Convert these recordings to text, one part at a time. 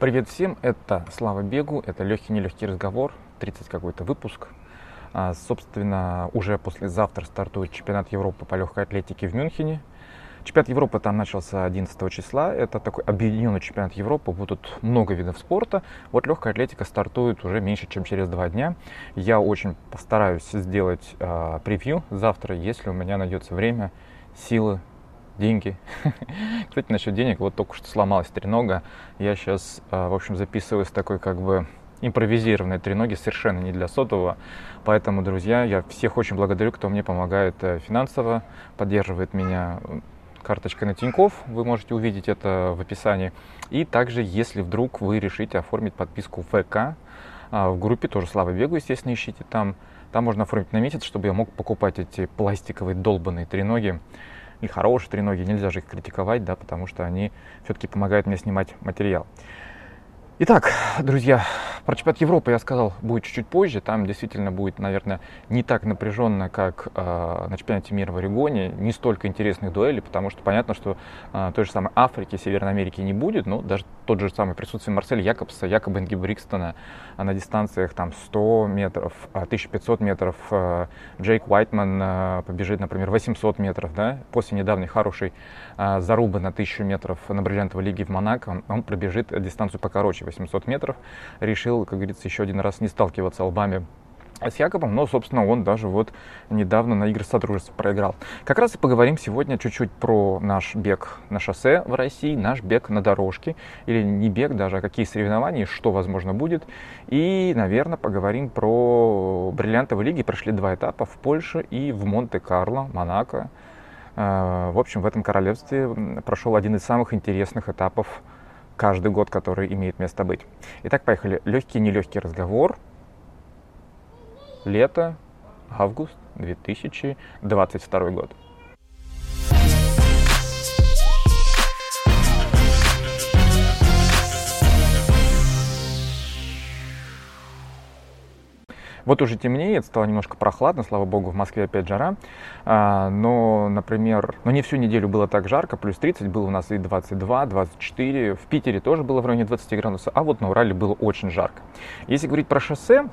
Привет всем, это Слава Бегу, это легкий-нелегкий разговор, 30 какой-то выпуск. А, собственно, уже послезавтра стартует чемпионат Европы по легкой атлетике в Мюнхене. Чемпионат Европы там начался 11 числа. Это такой объединенный чемпионат Европы. Будут много видов спорта. Вот легкая атлетика стартует уже меньше, чем через два дня. Я очень постараюсь сделать э, превью завтра, если у меня найдется время, силы, деньги. Кстати, насчет денег, вот только что сломалась тренога. Я сейчас, в общем, записываю с такой как бы импровизированной треноги, совершенно не для сотового. Поэтому, друзья, я всех очень благодарю, кто мне помогает э, финансово, поддерживает меня карточкой на Тинькофф, вы можете увидеть это в описании. И также, если вдруг вы решите оформить подписку ВК, а, в группе тоже Слава Бегу, естественно, ищите там. Там можно оформить на месяц, чтобы я мог покупать эти пластиковые долбанные треноги и хорошие треноги, нельзя же их критиковать, да, потому что они все-таки помогают мне снимать материал. Итак, друзья, про чемпионат Европы я сказал, будет чуть-чуть позже. Там действительно будет, наверное, не так напряженно, как э, на чемпионате мира в Орегоне. Не столько интересных дуэлей, потому что понятно, что э, той же самой Африки, Северной Америки не будет. Но даже тот же самый присутствие Марселя Якобса, якобы Энги Брикстона э, на дистанциях там 100 метров, 1500 метров. Э, Джейк Уайтман э, побежит, например, 800 метров. Да? После недавней хорошей э, зарубы на 1000 метров на бриллиантовой лиге в Монако он, он пробежит дистанцию покороче 800 метров, решил, как говорится, еще один раз не сталкиваться лбами с Якобом, но, собственно, он даже вот недавно на игры Содружества проиграл. Как раз и поговорим сегодня чуть-чуть про наш бег на шоссе в России, наш бег на дорожке, или не бег даже, а какие соревнования, что, возможно, будет. И, наверное, поговорим про бриллиантовые лиги. Прошли два этапа в Польше и в Монте-Карло, Монако. Э, в общем, в этом королевстве прошел один из самых интересных этапов каждый год, который имеет место быть. Итак, поехали. Легкий, нелегкий разговор. Лето, август 2022 год. Вот уже темнеет, стало немножко прохладно, слава богу, в Москве опять жара. А, но, например, ну не всю неделю было так жарко, плюс 30, было у нас и 22, 24. В Питере тоже было в районе 20 градусов, а вот на Урале было очень жарко. Если говорить про шоссе,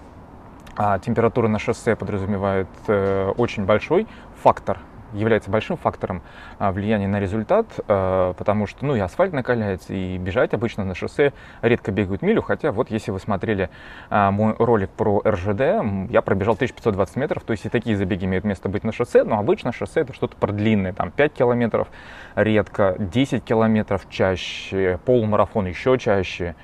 а температура на шоссе подразумевает э, очень большой фактор является большим фактором а, влияния на результат, а, потому что ну, и асфальт накаляется, и бежать обычно на шоссе редко бегают милю, хотя вот если вы смотрели а, мой ролик про РЖД, я пробежал 1520 метров, то есть и такие забеги имеют место быть на шоссе, но обычно шоссе это что-то продлинное, там 5 километров редко, 10 километров чаще, полумарафон еще чаще,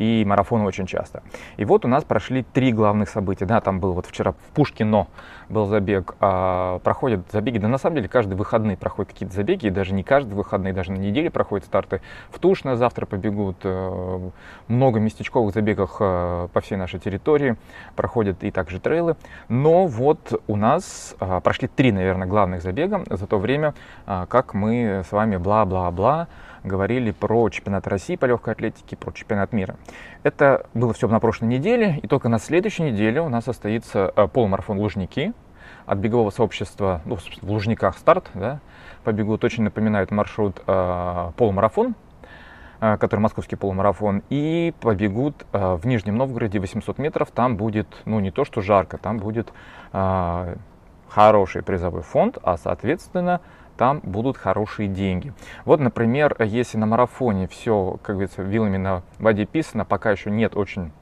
и марафоны очень часто. И вот у нас прошли три главных события. Да, там был вот вчера в Пушкино был забег, а, проходят забеги, да на самом деле каждый выходный проходят какие-то забеги, и даже не каждый выходный, даже на неделе проходят старты. В Тушино завтра побегут, э, много местечковых забегов э, по всей нашей территории, проходят и также трейлы. Но вот у нас а, прошли три, наверное, главных забега за то время, а, как мы с вами бла-бла-бла говорили про чемпионат России по легкой атлетике, про чемпионат мира. Это было все на прошлой неделе, и только на следующей неделе у нас состоится э, полумарафон Лужники от бегового сообщества, ну, в Лужниках старт, да, побегут, очень напоминает маршрут э, полумарафон, э, который московский полумарафон, и побегут в Нижнем Новгороде 800 метров, там будет, ну, не то что жарко, там будет хороший призовой фонд, а, соответственно, там будут хорошие деньги. Вот, например, если на марафоне все, как говорится, вилами на воде писано, пока еще нет очень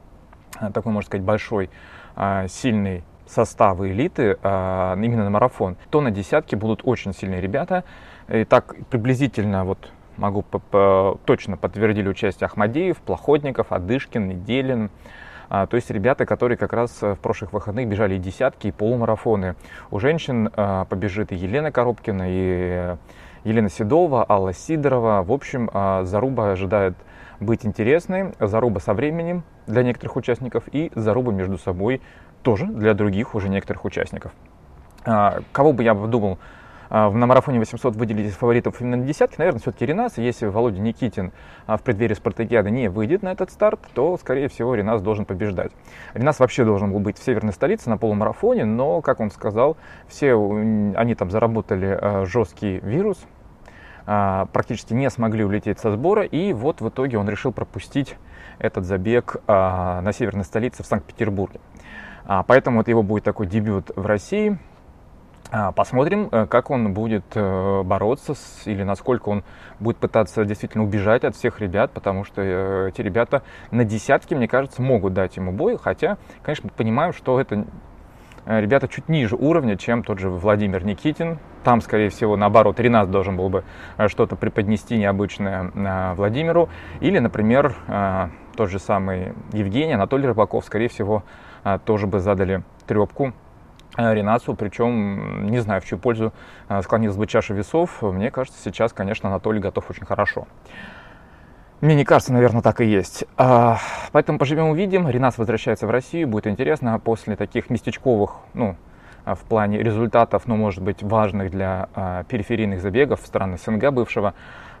э, такой, можно сказать, большой, э, сильный составы элиты э, именно на марафон, то на десятке будут очень сильные ребята. И так приблизительно вот могу точно подтвердили участие Ахмадеев, Плоходников, Адышкин, Неделин, а, то есть ребята, которые как раз э, в прошлых выходных бежали и десятки, и полумарафоны. У женщин а, побежит и Елена Коробкина, и Елена Седова, Алла Сидорова. В общем, а, заруба ожидает быть интересной, заруба со временем для некоторых участников и заруба между собой тоже для других уже некоторых участников. Кого бы я думал а, на марафоне 800 выделить из фаворитов именно на десятки, наверное, все-таки Ренас. Если Володя Никитин а, в преддверии Спартакиады не выйдет на этот старт, то, скорее всего, Ренас должен побеждать. Ренас вообще должен был быть в северной столице на полумарафоне, но, как он сказал, все они там заработали а, жесткий вирус, практически не смогли улететь со сбора, и вот в итоге он решил пропустить этот забег на северной столице в Санкт-Петербурге. Поэтому вот его будет такой дебют в России. Посмотрим, э, как он будет э, бороться с, или насколько он будет пытаться действительно убежать от всех ребят, потому что э, эти ребята на десятки, мне кажется, могут дать ему бой, хотя, конечно, понимаем, что это ребята чуть ниже уровня, чем тот же Владимир Никитин. Там, скорее всего, наоборот, Ренат должен был бы что-то преподнести необычное Владимиру. Или, например, тот же самый Евгений, Анатолий Рыбаков, скорее всего, тоже бы задали трепку Э, Ренацу, причем не знаю, в чью пользу э, склонилась бы чаша весов. Мне кажется, сейчас, конечно, Анатолий готов очень хорошо. Мне не кажется, наверное, так и есть. А, поэтому поживем увидим. Ренас возвращается в Россию. Будет интересно после таких местечковых, ну, а, в плане результатов, но, может быть, важных для а, периферийных забегов стран СНГ бывшего, а,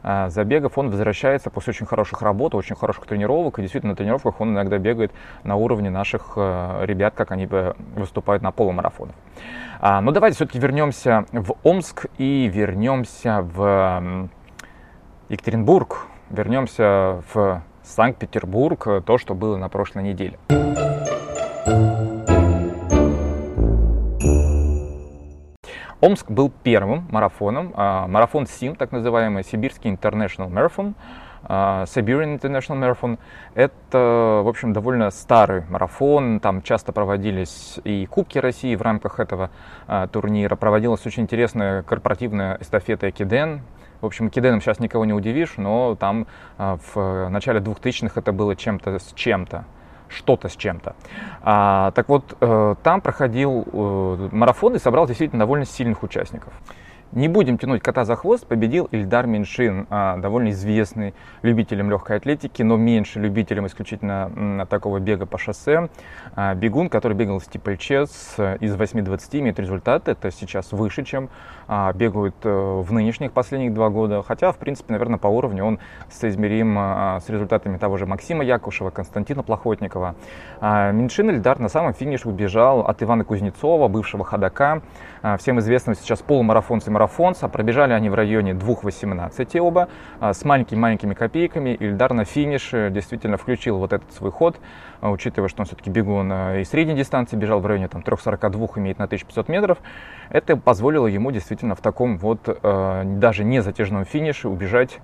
забегов, он возвращается после очень хороших работ, очень хороших тренировок. И действительно на тренировках он иногда бегает на уровне наших а, ребят, как они выступают на полумарафонах. А, но давайте все-таки вернемся в Омск и вернемся в Екатеринбург, вернемся в Санкт-Петербург, то, что было на прошлой неделе. Омск был первым марафоном, а, марафон СИМ, так называемый, Сибирский International Marathon, а, Siberian International Marathon. Это, в общем, довольно старый марафон. Там часто проводились и Кубки России в рамках этого а, турнира. Проводилась очень интересная корпоративная эстафета Экиден. В общем, Экиденом сейчас никого не удивишь, но там в начале 2000-х это было чем-то с чем-то что-то с чем-то. А, так вот, э, там проходил э, марафон и собрал действительно довольно сильных участников. Не будем тянуть кота за хвост, победил Ильдар Меньшин, а, довольно известный любителем легкой атлетики, но меньше любителем исключительно такого бега по шоссе. А, бегун, который бегал в стипльчес из 8.20, имеет результат, это сейчас выше, чем а, бегают э, в нынешних последних два года, хотя, в принципе, наверное, по уровню он соизмерим с результатами того же Максима Якушева, Константина Плохотникова. Меньшин Ильдар на самом финише убежал от Ивана Кузнецова, бывшего ходока, всем известного сейчас полумарафонца марафонца. Пробежали они в районе 2.18 оба, а, с маленькими-маленькими копейками. Ильдар на финише действительно включил вот этот свой ход, а, учитывая, что он все-таки бегун и средней дистанции, бежал в районе там, 3.42, имеет на 1500 метров. Это позволило ему действительно в таком вот а, даже не затяжном финише убежать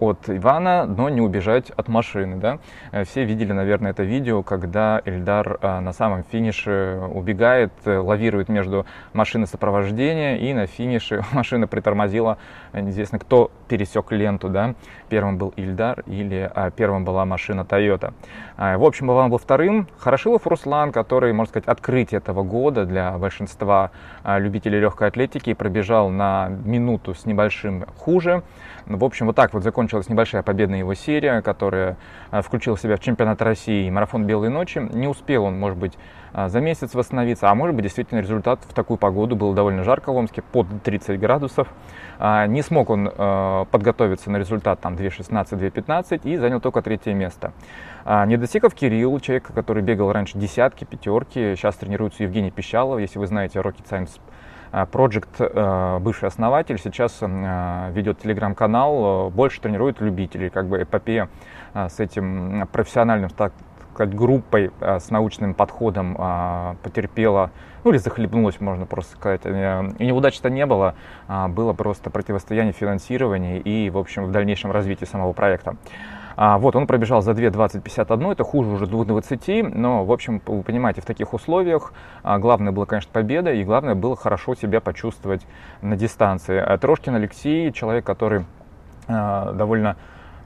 от Ивана, но не убежать от машины. Да? Э, все видели, наверное, это видео, когда Эльдар э, на самом финише убегает, э, лавирует между машиной сопровождения, и на финише машина притормозила. Неизвестно, кто пересек ленту. Да? Первым был Ильдар или а, первым была машина Toyota. В общем, Иван был вторым. Хорошилов Руслан, который, можно сказать, открытие этого года для большинства любителей легкой атлетики, пробежал на минуту с небольшим хуже. В общем, вот так вот закончилась небольшая победная его серия, которая а, включила себя в чемпионат России и марафон «Белой ночи». Не успел он, может быть, а, за месяц восстановиться, а может быть, действительно результат в такую погоду. Было довольно жарко в Омске, под 30 градусов. А, не смог он подготовиться на результат там 2.16-2.15 и занял только третье место. Недосеков Кирилл, человек, который бегал раньше десятки, пятерки, сейчас тренируется Евгений Пищалов, если вы знаете Rocket Science а, Project, э, бывший основатель, сейчас э, ведет телеграм-канал, э, больше тренирует любителей, как бы эпопея с этим профессиональным, так сказать, группой с научным подходом потерпела, ну или захлебнулась, можно просто сказать. И неудач-то не было, а было просто противостояние финансирования и, в общем, в дальнейшем развитии самого проекта. А, вот, он пробежал за 2.20.51, это хуже уже 2.20, но, в общем, вы понимаете, в таких условиях а, главное было, конечно, победа, и главное было хорошо себя почувствовать на дистанции. А Трошкин Алексей, человек, который а, довольно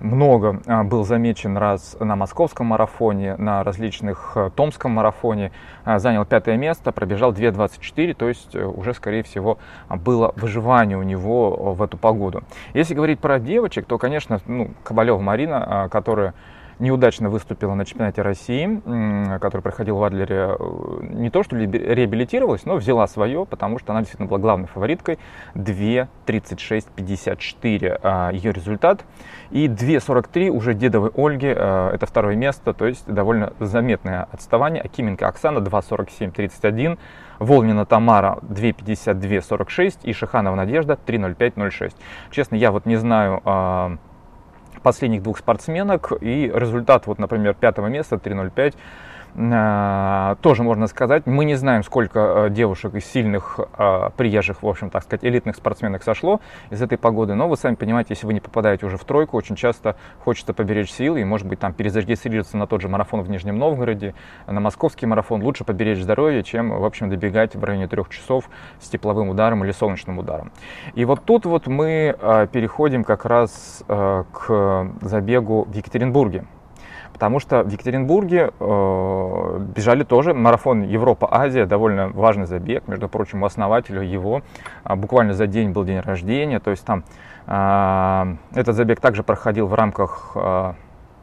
много а, был замечен раз на московском марафоне, на различных э, томском марафоне, а, занял пятое место, пробежал 2.24, то есть э, уже, скорее всего, было выживание у него в эту погоду. Если говорить про девочек, то, конечно, ну, Кабалева Марина, а, которая неудачно выступила на чемпионате России, который проходил в Адлере. Не то, что реабилитировалась, но взяла свое, потому что она действительно была главной фавориткой. 2.36.54 а, ее результат. И 2.43 уже Дедовой Ольги, а, это второе место, то есть довольно заметное отставание. Акименко Оксана 2.47.31. Волнина Тамара 2.52.46 и Шиханова Надежда 3.05.06. Честно, я вот не знаю а, последних двух спортсменок. И результат, вот, например, пятого места 3.05 а, тоже можно сказать. Мы не знаем, сколько а, девушек из сильных, а, приезжих, в общем, так сказать, элитных спортсменок сошло из этой погоды. Но вы сами понимаете, если вы не попадаете уже в тройку, очень часто хочется поберечь силы и, может быть, там перезарегистрироваться на тот же марафон в Нижнем Новгороде, на московский марафон. Лучше поберечь здоровье, чем, в общем, добегать в районе трех часов с тепловым ударом или солнечным ударом. И вот тут вот мы переходим как раз к забегу в Екатеринбурге. Потому что в Екатеринбурге э, бежали тоже марафон Европа-Азия, довольно важный забег. Между прочим, у основателя его э, буквально за день был день рождения. То есть там э, этот забег также проходил в рамках э,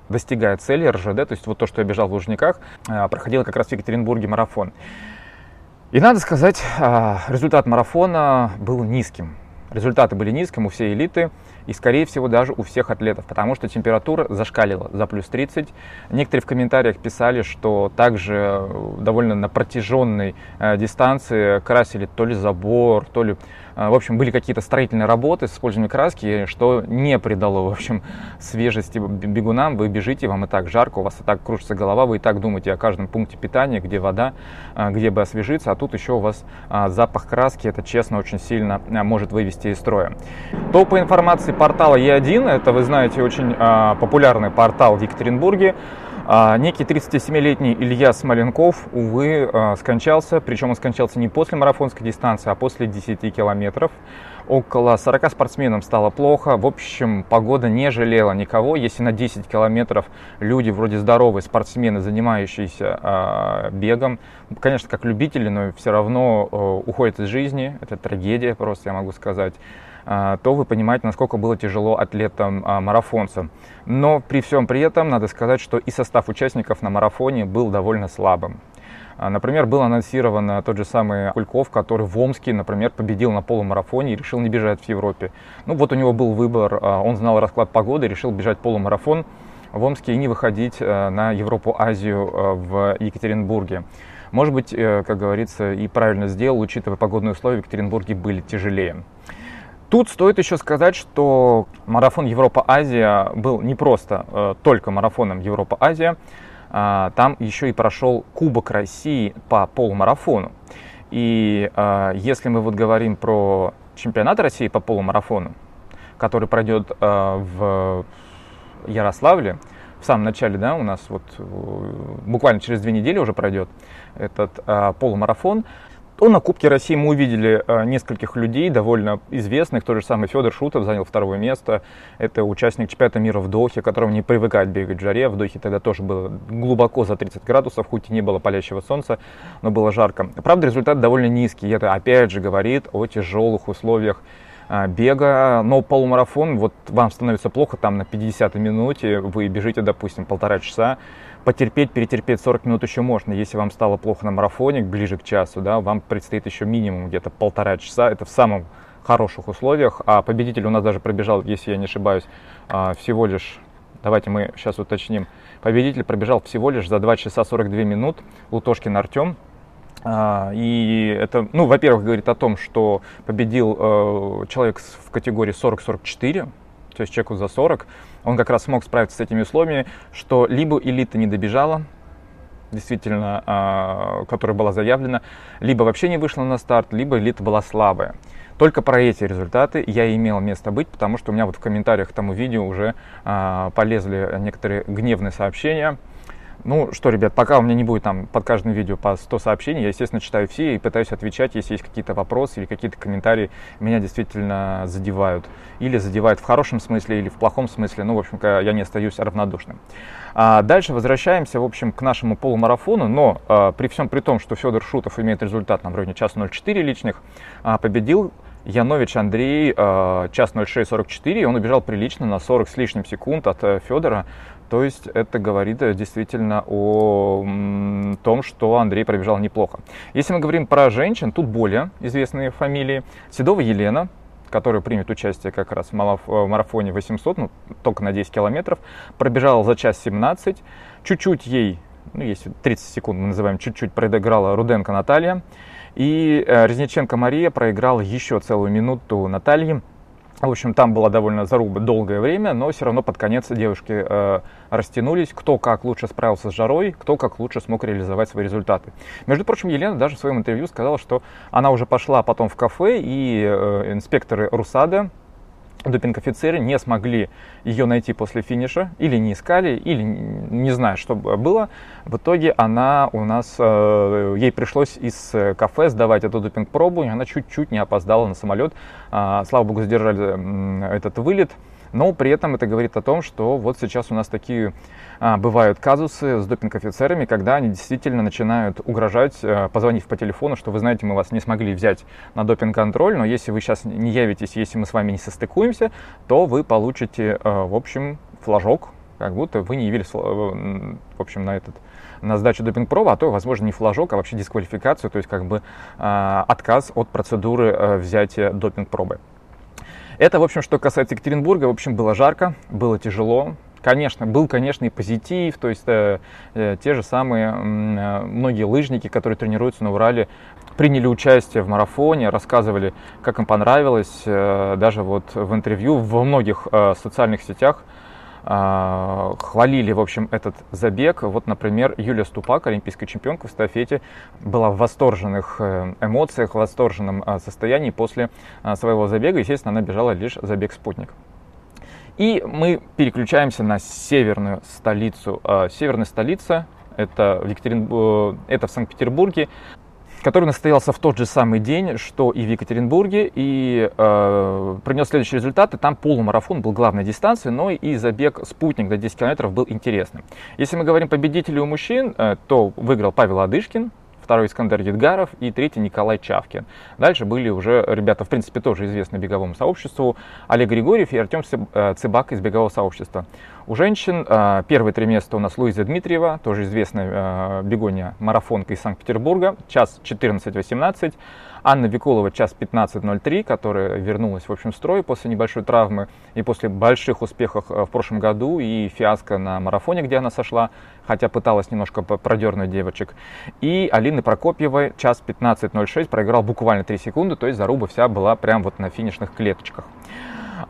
достигая цели РЖД, то есть вот то, что я бежал в Лужниках, проходил как раз в Екатеринбурге марафон. И надо сказать, результат марафона был низким. Результаты были низкими у всей элиты и, скорее всего, даже у всех атлетов, потому что температура зашкалила за плюс 30. Некоторые в комментариях писали, что также э, довольно на протяженной э, дистанции красили то ли забор, то ли в общем, были какие-то строительные работы с использованием краски, что не придало, в общем, свежести бегунам. Вы бежите, вам и так жарко, у вас и так кружится голова, вы и так думаете о каждом пункте питания, где вода, а, где бы освежиться, а тут еще у вас а, запах краски, это, честно, очень сильно может вывести из строя. То по информации портала Е1, это, вы знаете, очень популярный портал в Екатеринбурге, а, некий 37-летний Илья Смоленков, увы, а, скончался, причем он скончался не после марафонской дистанции, а после 10 километров. Около 40 спортсменам стало плохо. В общем, погода не жалела никого. Если на 10 километров люди вроде здоровые спортсмены, занимающиеся э, бегом, конечно, как любители, но все равно э, уходят из жизни. Это трагедия, просто я могу сказать. А, то вы понимаете, насколько было тяжело атлетам-марафонцам. А, Но при всем при этом надо сказать, что и состав участников на марафоне был довольно слабым. А, например, был анонсирован тот же самый Кульков, который в Омске, например, победил на полумарафоне и решил не бежать в Европе. Ну вот у него был выбор, он знал расклад погоды, решил бежать полумарафон в Омске и не выходить на Европу, Азию в Екатеринбурге. Может быть, э, как говорится, и правильно сделал, учитывая погодные условия в Екатеринбурге были тяжелее. Тут стоит еще сказать, что марафон Европа-Азия был не просто э, только марафоном Европа-Азия, э, там еще и прошел Кубок России по полумарафону. И э, если мы вот говорим про чемпионат России по полумарафону, который пройдет э, в Ярославле, в самом начале, да, у нас вот э, буквально через две недели уже пройдет этот э, полумарафон, то на Кубке России мы увидели э, нескольких людей, довольно известных. Тот же самый Федор Шутов занял второе место. Это участник чемпионата мира в Дохе, которому не привыкать бегать в жаре. В Дохе тогда тоже было глубоко за 30 градусов, хоть и не было палящего солнца, но было жарко. Правда, результат довольно низкий. Это опять же говорит о тяжелых условиях э, бега, но полумарафон, вот вам становится плохо там на 50 минуте, вы бежите, допустим, полтора часа, потерпеть, перетерпеть 40 минут еще можно. Если вам стало плохо на марафоне, ближе к часу, да, вам предстоит еще минимум где-то полтора часа. Это в самом хороших условиях. А победитель у нас даже пробежал, если я не ошибаюсь, а, всего лишь, давайте мы сейчас уточним, победитель пробежал всего лишь за 2 часа 42 минут, Лутошкин Артем. А, и это, ну, во-первых, говорит о том, что победил э, человек в категории 40-44, то есть человеку за 40, он как раз смог справиться с этими условиями, что либо элита не добежала, действительно, э, которая была заявлена, либо вообще не вышла на старт, либо элита была слабая. Только про эти результаты я имел место быть, потому что у меня вот в комментариях к тому видео уже э, полезли некоторые гневные сообщения, ну что, ребят, пока у меня не будет там под каждым видео по 100 сообщений, я, естественно, читаю все и пытаюсь отвечать, если есть какие-то вопросы или какие-то комментарии, меня действительно задевают. Или задевают в хорошем смысле, или в плохом смысле. Ну, в общем, я не остаюсь равнодушным. А дальше возвращаемся, в общем, к нашему полумарафону, но а, при всем при том, что Федор Шутов имеет результат на районе часа 0,4 личных, а, победил Янович Андрей, а, час 06.44, он убежал прилично на 40 с лишним секунд от э, Федора. То есть это говорит э, действительно о том, что Андрей пробежал неплохо. Если мы говорим про женщин, тут более известные фамилии. Седова Елена, которая примет участие как раз в марафоне 800, ну, только на 10 километров, пробежала за час 17. Чуть-чуть ей, ну, если 30 секунд мы называем, чуть-чуть проиграла Руденко Наталья. И э, Резниченко Мария проиграла еще целую минуту Наталье. В общем, там была довольно заруба долгое время, но все равно под конец девушки э, растянулись, кто как лучше справился с жарой, кто как лучше смог реализовать свои результаты. Между прочим, Елена даже в своем интервью сказала, что она уже пошла потом в кафе, и э, инспекторы Русада допинг-офицеры не смогли ее найти после финиша, или не искали, или не знаю, что было. В итоге она у нас, э, ей пришлось из кафе сдавать эту допинг-пробу, и она чуть-чуть не опоздала на самолет. А, слава богу, задержали этот вылет. Но при этом это говорит о том, что вот сейчас у нас такие а, бывают казусы с допинг-офицерами, когда они действительно начинают угрожать, а, позвонив по телефону, что вы знаете, мы вас не смогли взять на допинг-контроль, но если вы сейчас не явитесь, если мы с вами не состыкуемся, то вы получите, а, в общем, флажок, как будто вы не явились, в общем, на этот на сдачу допинг-проба, а то, возможно, не флажок, а вообще дисквалификацию, то есть как бы э, отказ от процедуры э, взятия допинг-пробы. Это, в общем, что касается Екатеринбурга. В общем, было жарко, было тяжело. Конечно, был, конечно, и позитив, то есть э, э, те же самые э, многие лыжники, которые тренируются на Урале, приняли участие в марафоне, рассказывали, как им понравилось, э, даже вот в интервью во многих э, социальных сетях хвалили, в общем, этот забег. Вот, например, Юлия Ступак, олимпийская чемпионка в стафете, была в восторженных э, эмоциях, в восторженном а, состоянии после а, своего забега. Естественно, она бежала лишь забег «Спутник». И мы переключаемся на северную столицу. Северная столица это в, Екатеринбург, э, это в Санкт-Петербурге который настоялся в тот же самый день, что и в Екатеринбурге, и э, принес следующие результаты. Там полумарафон был главной дистанцией, но и забег «Спутник» до 10 километров был интересным. Если мы говорим победителей у мужчин, э, то выиграл Павел Адышкин, второй Искандер Едгаров и третий Николай Чавкин. Дальше были уже ребята, в принципе, тоже известны беговому сообществу, Олег Григорьев и Артем э, Цыбак из бегового сообщества. У женщин э, первые три места у нас Луиза Дмитриева, тоже известная э, бегунья, марафонка из Санкт-Петербурга, час 14-18. Анна Викулова час 15.03, которая вернулась в общем строй после небольшой травмы и после больших успехов э, в прошлом году и фиаско на марафоне, где она сошла, хотя пыталась немножко продернуть девочек. И Алины Прокопьевой час 15.06 проиграл буквально 3 секунды, то есть заруба вся была прям вот на финишных клеточках.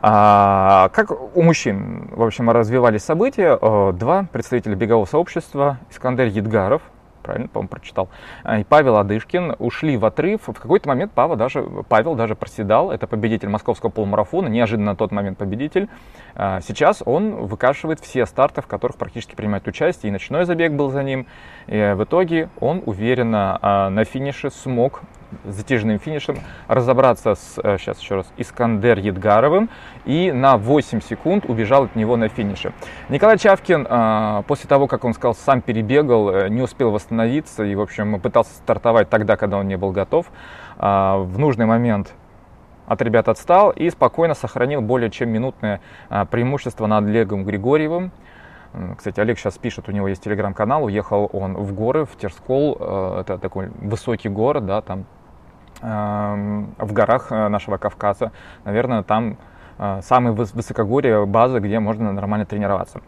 А, как у мужчин, в общем, развивались события, э, два представителя бегового сообщества, Искандер Едгаров, правильно, по-моему, прочитал, а, и Павел Адышкин ушли в отрыв. В какой-то момент Павел даже, Павел даже проседал. Это победитель московского полумарафона, неожиданно на тот момент победитель. А, сейчас он выкашивает все старты, в которых практически принимает участие. И ночной забег был за ним. И в итоге он уверенно а, на финише смог затяжным финишем разобраться с, сейчас э, еще раз, Искандер Едгаровым и на 8 секунд убежал от него на финише. Николай Чавкин э, после того, как он сказал, сам перебегал, э, не успел восстановиться и, в общем, пытался стартовать тогда, когда он не был готов. В нужный момент от ребят отстал и спокойно сохранил более чем минутное преимущество над Олегом Григорьевым. Кстати, Олег сейчас пишет, у него есть телеграм-канал, уехал он в горы, в Терскол, это такой высокий город, да, там в горах э, нашего Кавказа. Наверное, там э, самые высокогорье базы, где можно нормально тренироваться.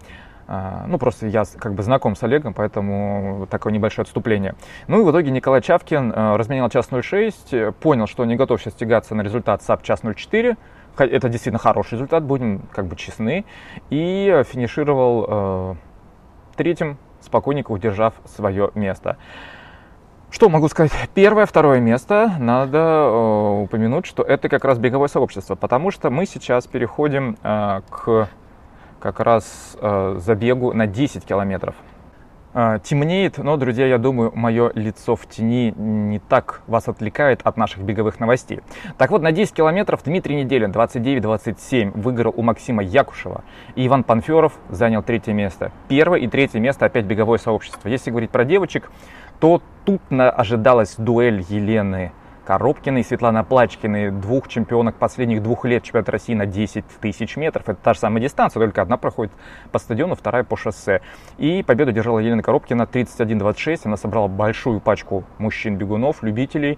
Э, ну, просто я как бы знаком с Олегом, поэтому такое небольшое отступление. Ну и в итоге Николай Чавкин разменял час 06, понял, что не готов сейчас тягаться на результат sub час 04, это действительно хороший результат, будем как бы честны, и финишировал третьим, спокойненько удержав свое место. Что могу сказать? Первое, второе место. Надо э, упомянуть, что это как раз беговое сообщество, потому что мы сейчас переходим э, к как раз э, забегу на 10 километров. Э, темнеет, но, друзья, я думаю, мое лицо в тени не так вас отвлекает от наших беговых новостей. Так вот, на 10 километров Дмитрий Неделин 29-27 выиграл у Максима Якушева, и Иван Панферов занял третье место. Первое и третье место опять беговое сообщество. Если говорить про девочек, то тут ожидалась дуэль Елены Коробкина и Светлана Плачкина, двух чемпионок последних двух лет чемпионата России на 10 тысяч метров. Это та же самая дистанция, только одна проходит по стадиону, вторая по шоссе. И победу держала Елена Коробкина 31-26. Она собрала большую пачку мужчин-бегунов, любителей.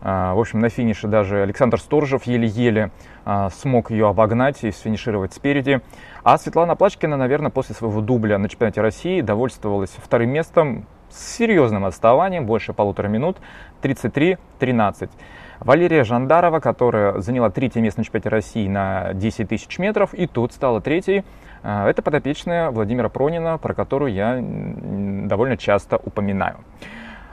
А, в общем, на финише даже Александр Сторожев еле-еле а, смог ее обогнать и сфинишировать спереди. А Светлана Плачкина, наверное, после своего дубля на чемпионате России довольствовалась вторым местом с серьезным отставанием, больше полутора минут, 33-13. Валерия Жандарова, которая заняла третье место на чемпионате России на 10 тысяч метров, и тут стала третьей. А, это подопечная Владимира Пронина, про которую я довольно часто упоминаю.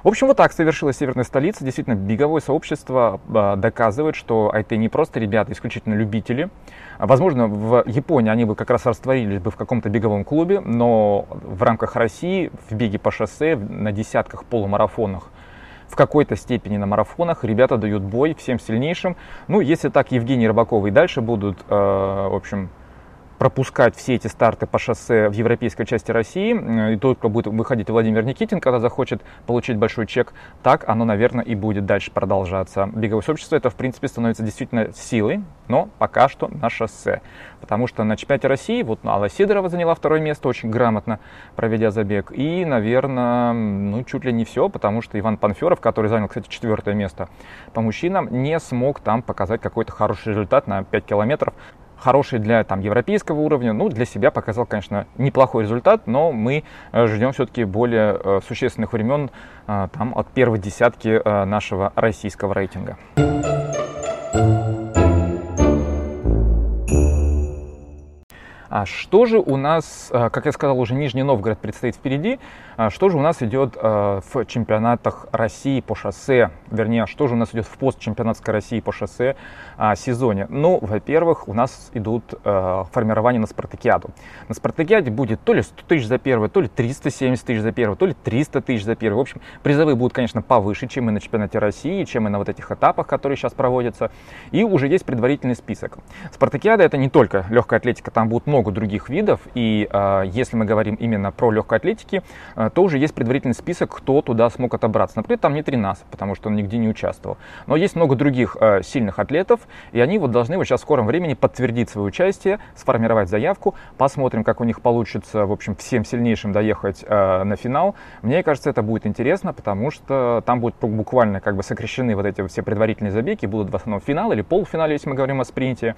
В общем, вот так совершилась северная столица. Действительно, беговое сообщество а, доказывает, что это не просто ребята, исключительно любители. Возможно, в Японии они бы как раз растворились бы в каком-то беговом клубе, но в рамках России в беге по шоссе на десятках полумарафонах в какой-то степени на марафонах ребята дают бой всем сильнейшим. Ну, если так Евгений Рыбаков и дальше будут, э, в общем, пропускать все эти старты по шоссе в европейской части России, и только будет выходить Владимир Никитин, когда захочет получить большой чек, так оно, наверное, и будет дальше продолжаться. Беговое сообщество это, в принципе, становится действительно силой, но пока что на шоссе. Потому что на чемпионате России, вот Алла Сидорова заняла второе место, очень грамотно проведя забег. И, наверное, ну, чуть ли не все, потому что Иван Панферов, который занял, кстати, четвертое место по мужчинам, не смог там показать какой-то хороший результат на 5 километров хороший для там, европейского уровня. Ну, для себя показал, конечно, неплохой результат, но мы э, ждем все-таки более э, существенных времен э, там, от первой десятки нашего российского рейтинга. А что же у нас, как я сказал, уже Нижний Новгород предстоит впереди. А что же у нас идет э, в чемпионатах России по шоссе, вернее, что же у нас идет в постчемпионатской России по шоссе а, сезоне? Ну, во-первых, у нас идут э, формирования на спартакиаду. На спартакиаде будет то ли 100 тысяч за первое, то ли 370 тысяч за первое, то ли 300 тысяч за первое. В общем, призовые будут, конечно, повыше, чем и на чемпионате России, чем и на вот этих этапах, которые сейчас проводятся. И уже есть предварительный список. Спартакиада это не только легкая атлетика, там будет много других видов. И э, если мы говорим именно про легкой атлетики, то уже есть предварительный список, кто туда смог отобраться. Например, там нет Ренаса, потому что он нигде не участвовал. Но есть много других э, сильных атлетов, и они вот должны вот сейчас в скором времени подтвердить свое участие, сформировать заявку. Посмотрим, как у них получится, в общем, всем сильнейшим доехать на финал. Мне кажется, это будет интересно, потому что там будут буквально как бы сокращены вот эти все предварительные забеги, будут в основном финал или полуфинале, если мы говорим о спринте.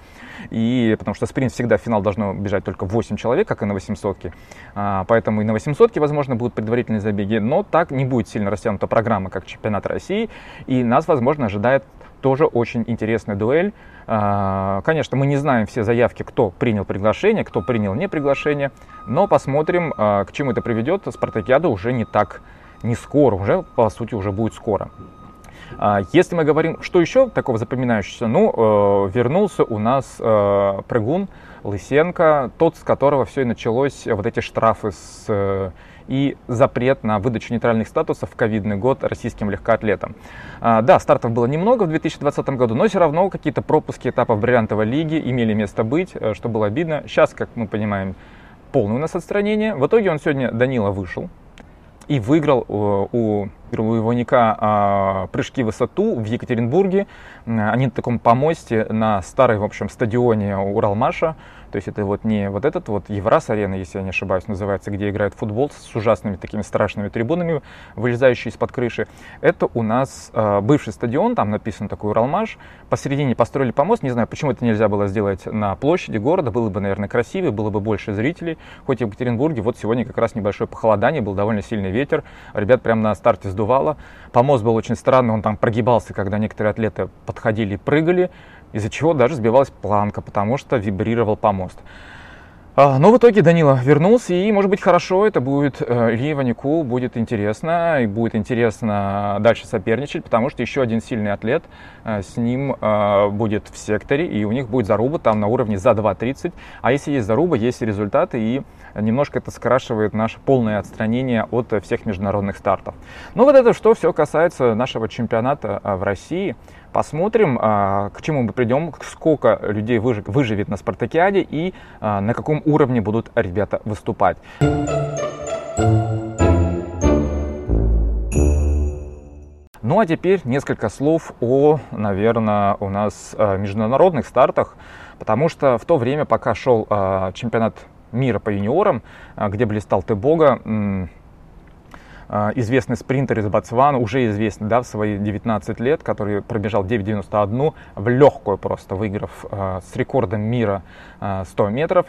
И потому что спринт всегда финал должно бежать только 8 человек, как и на 800 -ке. А, поэтому и на 800 возможно, будут предварительные забеги, но так не будет сильно растянута программа, как чемпионат России, и нас, возможно, ожидает тоже очень интересная дуэль. А, конечно, мы не знаем все заявки, кто принял приглашение, кто принял не приглашение, но посмотрим, а, к чему это приведет. Спартакиада уже не так, не скоро, уже, по сути, уже будет скоро. А, если мы говорим, что еще такого запоминающегося, ну, э, вернулся у нас э, прыгун Лысенко, тот, с которого все и началось, вот эти штрафы с э, и запрет на выдачу нейтральных статусов в ковидный год российским легкоатлетам. А, да, стартов было немного в 2020 году, но все равно какие-то пропуски этапов бриллиантовой лиги имели место быть, э, что было обидно. Сейчас, как мы понимаем, полное у нас отстранение. В итоге он сегодня, Данила, вышел и выиграл у, у Иваника а, прыжки в высоту в Екатеринбурге. Они на таком помосте на старой, в общем, стадионе Уралмаша. То есть это вот не вот этот вот Еврас арена, если я не ошибаюсь, называется, где играет футбол с ужасными такими страшными трибунами, вылезающие из-под крыши. Это у нас э, бывший стадион, там написан такой Уралмаш. Посередине построили помост, не знаю, почему это нельзя было сделать на площади города, было бы, наверное, красивее, было бы больше зрителей. Хоть в Екатеринбурге, вот сегодня как раз небольшое похолодание, был довольно сильный ветер, ребят прямо на старте сдувало. Помост был очень странный, он там прогибался, когда некоторые атлеты подходили и прыгали из-за чего даже сбивалась планка, потому что вибрировал помост. А, но в итоге Данила вернулся, и, может быть, хорошо, это будет э, Илье будет интересно, и будет интересно дальше соперничать, потому что еще один сильный атлет э, с ним э, будет в секторе, и у них будет заруба там на уровне за 2.30, а если есть заруба, есть результаты, и немножко это скрашивает наше полное отстранение от всех международных стартов. Ну вот это что все касается нашего чемпионата в России. Посмотрим, а, к чему мы придем, сколько людей выживет на спартакиаде и а, на каком уровне будут ребята выступать. Ну а теперь несколько слов о, наверное, у нас э, международных стартах, потому что в то время, пока шел чемпионат мира по юниорам, где блистал Тебога, известный спринтер из Ботсвана, уже известный да, в свои 19 лет, который пробежал 9.91 в легкую просто, выиграв с рекордом мира 100 метров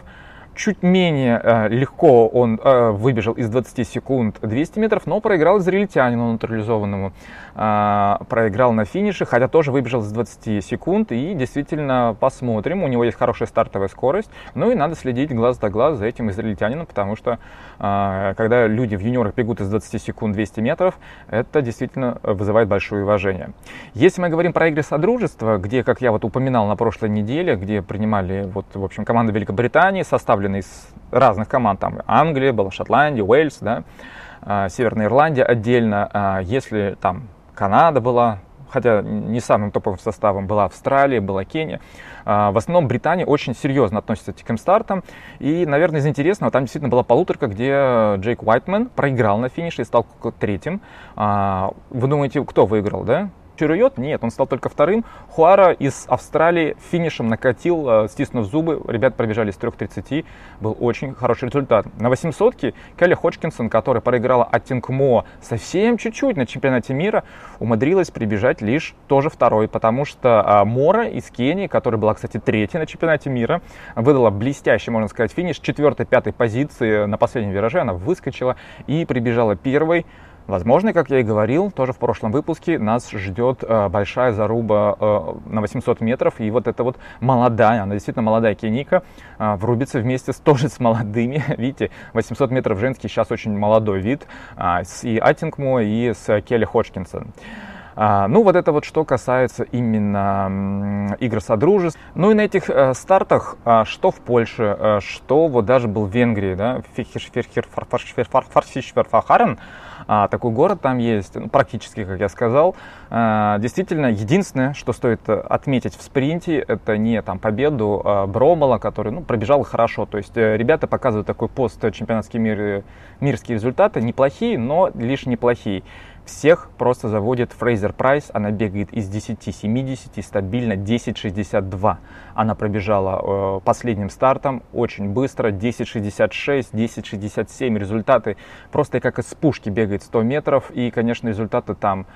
чуть менее э, легко он э, выбежал из 20 секунд 200 метров, но проиграл израильтянину натурализованному. Э, проиграл на финише, хотя тоже выбежал из 20 секунд. И действительно посмотрим. У него есть хорошая стартовая скорость. Ну и надо следить глаз до глаз за этим израильтянином, потому что э, когда люди в юниорах бегут из 20 секунд 200 метров, это действительно вызывает большое уважение. Если мы говорим про игры Содружества, где, как я вот упоминал на прошлой неделе, где принимали вот, в общем, команда Великобритании, составленная составленный из разных команд. Там Англия, была Шотландия, Уэльс, да, а, Северная Ирландия отдельно. А, если там Канада была, хотя не самым топовым составом, была Австралия, была Кения. А, в основном Британия очень серьезно относится к таким стартам. И, наверное, из интересного, там действительно была полуторка, где Джейк Уайтман проиграл на финише и стал третьим. Вы думаете, кто выиграл, да? Чирует? Нет, он стал только вторым. Хуара из Австралии финишем накатил, э, стиснув зубы. Ребят пробежали с 3.30. Был очень хороший результат. На 800-ке Келли Ходжкинсон, которая проиграла Аттингмо совсем чуть-чуть на чемпионате мира, умудрилась прибежать лишь тоже второй, потому что а, Мора из Кении, которая была, кстати, третьей на чемпионате мира, выдала блестящий, можно сказать, финиш четвертой-пятой позиции на последнем вираже. Она выскочила и прибежала первой. Возможно, как я и говорил, тоже в прошлом выпуске нас ждет э, большая заруба э, на 800 метров. И вот эта вот молодая, она действительно молодая Кеника, э, врубится вместе с, тоже с молодыми. Видите, 800 метров женский сейчас очень молодой вид. Э, с и Аттингмо, и с Келли Ходжкинсон. А, ну, вот это вот что касается именно игр Содружеств. Ну и на этих э, стартах, а, что в Польше, э, что вот даже был в Венгрии, да, Фарсишверфахарен, а, такой город там есть, ну, практически, как я сказал. А, действительно, единственное, что стоит отметить в спринте, это не там победу а, Бромала, который ну, пробежал хорошо. То есть э, ребята показывают такой пост чемпионатский мир, мирские результаты, неплохие, но лишь неплохие. Всех просто заводит Фрейзер Прайс. Она бегает из 10.70 стабильно 10.62. Она пробежала э, последним стартом очень быстро. 10.66, 10.67. Результаты просто как из пушки бегает 100 метров. И, конечно, результаты там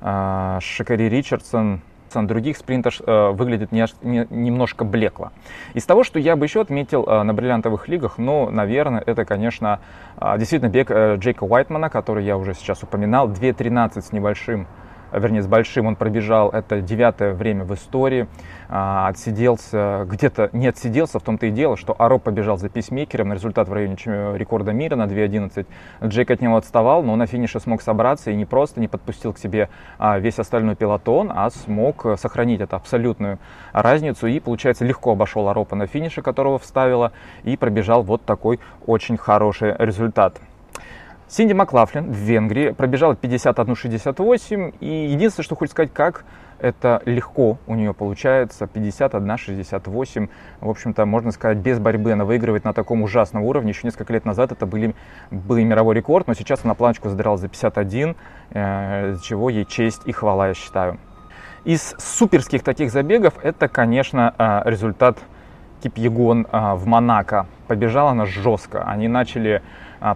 э, Шикари Ричардсон, других спринтов э, выглядит не, не, немножко блекло. Из того, что я бы еще отметил э, на бриллиантовых лигах, ну, наверное, это, конечно, э, действительно бег Джейка Уайтмана, который я уже сейчас упоминал, 2.13 с небольшим вернее, с большим он пробежал, это девятое время в истории, а, отсиделся, где-то не отсиделся, в том-то и дело, что Аро побежал за писмейкером на результат в районе рекорда мира на 2.11. Джейк от него отставал, но на финише смог собраться и не просто не подпустил к себе а, весь остальной пилотон, а смог сохранить эту абсолютную разницу и, получается, легко обошел Аропа на финише, которого вставила, и пробежал вот такой очень хороший результат. Синди Маклафлин в Венгрии пробежала 51.68. И единственное, что хочется сказать, как это легко у нее получается. 51.68. В общем-то, можно сказать, без борьбы она выигрывает на таком ужасном уровне. Еще несколько лет назад это были, был мировой рекорд, но сейчас она планочку задрала за 51, э, чего ей честь и хвала, я считаю. Из суперских таких забегов это, конечно, э, результат Кипьегон э, в Монако. Побежала она жестко. Они начали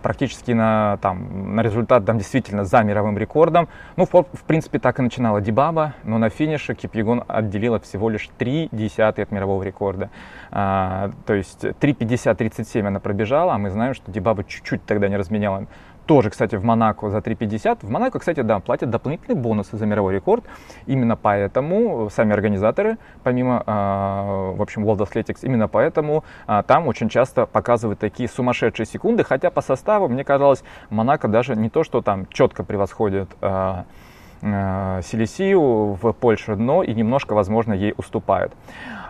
практически на, там, на результат там, действительно за мировым рекордом. Ну, в, в принципе, так и начинала Дибаба, но на финише Кипьегон отделила всего лишь 3 десятые от мирового рекорда. А, то есть 3.50-37 она пробежала, а мы знаем, что Дибаба чуть-чуть тогда не разменяла тоже, кстати, в Монако за 3,50. В Монако, кстати, да, платят дополнительные бонусы за мировой рекорд. Именно поэтому сами организаторы, помимо, э, в общем, World Athletics, именно поэтому э, там очень часто показывают такие сумасшедшие секунды. Хотя по составу, мне казалось, Монако даже не то, что там четко превосходит э, Силисию в Польше, но и немножко, возможно, ей уступают.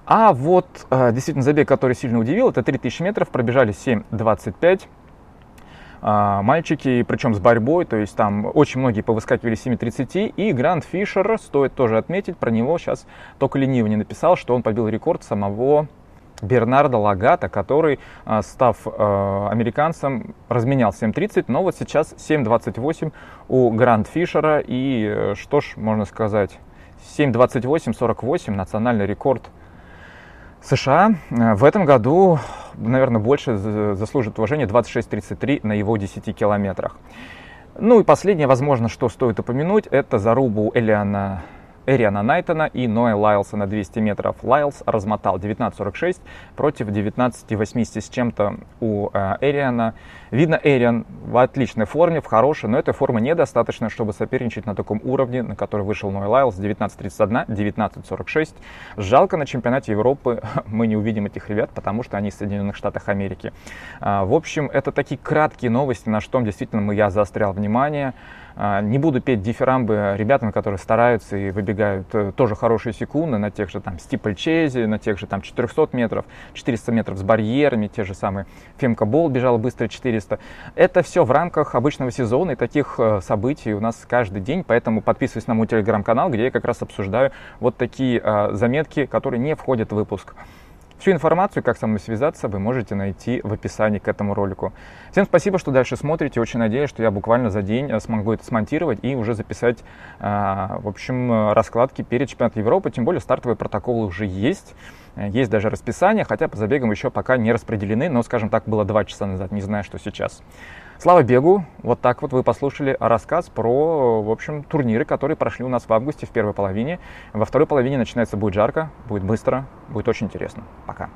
А вот действительно забег, который сильно удивил, это 3000 метров, пробежали 7.25. А, мальчики, причем с борьбой, то есть там очень многие повыскакивали 7.30, и Грант Фишер, стоит тоже отметить, про него сейчас только ленивый не написал, что он побил рекорд самого Бернардо Лагата, который, а, став э, американцем, разменял 7.30, но вот сейчас 7.28 у Гранд Фишера. И э, что ж, можно сказать, 7.28.48 национальный рекорд США. Э, в этом году, наверное, больше заслужит уважения 26.33 на его 10 километрах. Ну и последнее, возможно, что стоит упомянуть, это зарубу Элиана Эриана Найтона и Ноя Лайлса на 200 метров. Лайлс размотал 19.46 против 19.80 с чем-то у э, Эриана. Видно, Эриан в отличной форме, в хорошей, но этой формы недостаточно, чтобы соперничать на таком уровне, на который вышел Ной Лайлс 19.31, 19.46. Жалко, на чемпионате Европы мы не увидим этих ребят, потому что они из Соединенных Штатов Америки. А, в общем, это такие краткие новости, на что действительно я заострял внимание. А, не буду петь дифирамбы ребятам, которые стараются и выбегают э, тоже хорошие секунды на тех же там стипльчезе, на тех же там 400 метров, 400 метров с барьерами, те же самые Фемка Бол бежал быстро 400. Это все в рамках обычного сезона и таких э, событий у нас каждый день, поэтому подписывайтесь на мой телеграм-канал, где я как раз обсуждаю вот такие а, заметки, которые не входят в выпуск. Всю информацию, как со мной связаться, вы можете найти в описании к этому ролику. Всем спасибо, что дальше смотрите. Очень надеюсь, что я буквально за день э, смогу это смонтировать и уже записать, а, в общем, раскладки перед чемпионатом Европы. Тем более стартовые протоколы уже есть. Э, есть даже расписание, хотя по забегам еще пока не распределены, но, скажем так, было два часа назад, не знаю, что сейчас. Слава бегу! Вот так вот вы послушали рассказ про, в общем, турниры, которые прошли у нас в августе в первой половине. Во второй половине начинается будет жарко, будет быстро, будет очень интересно. Пока!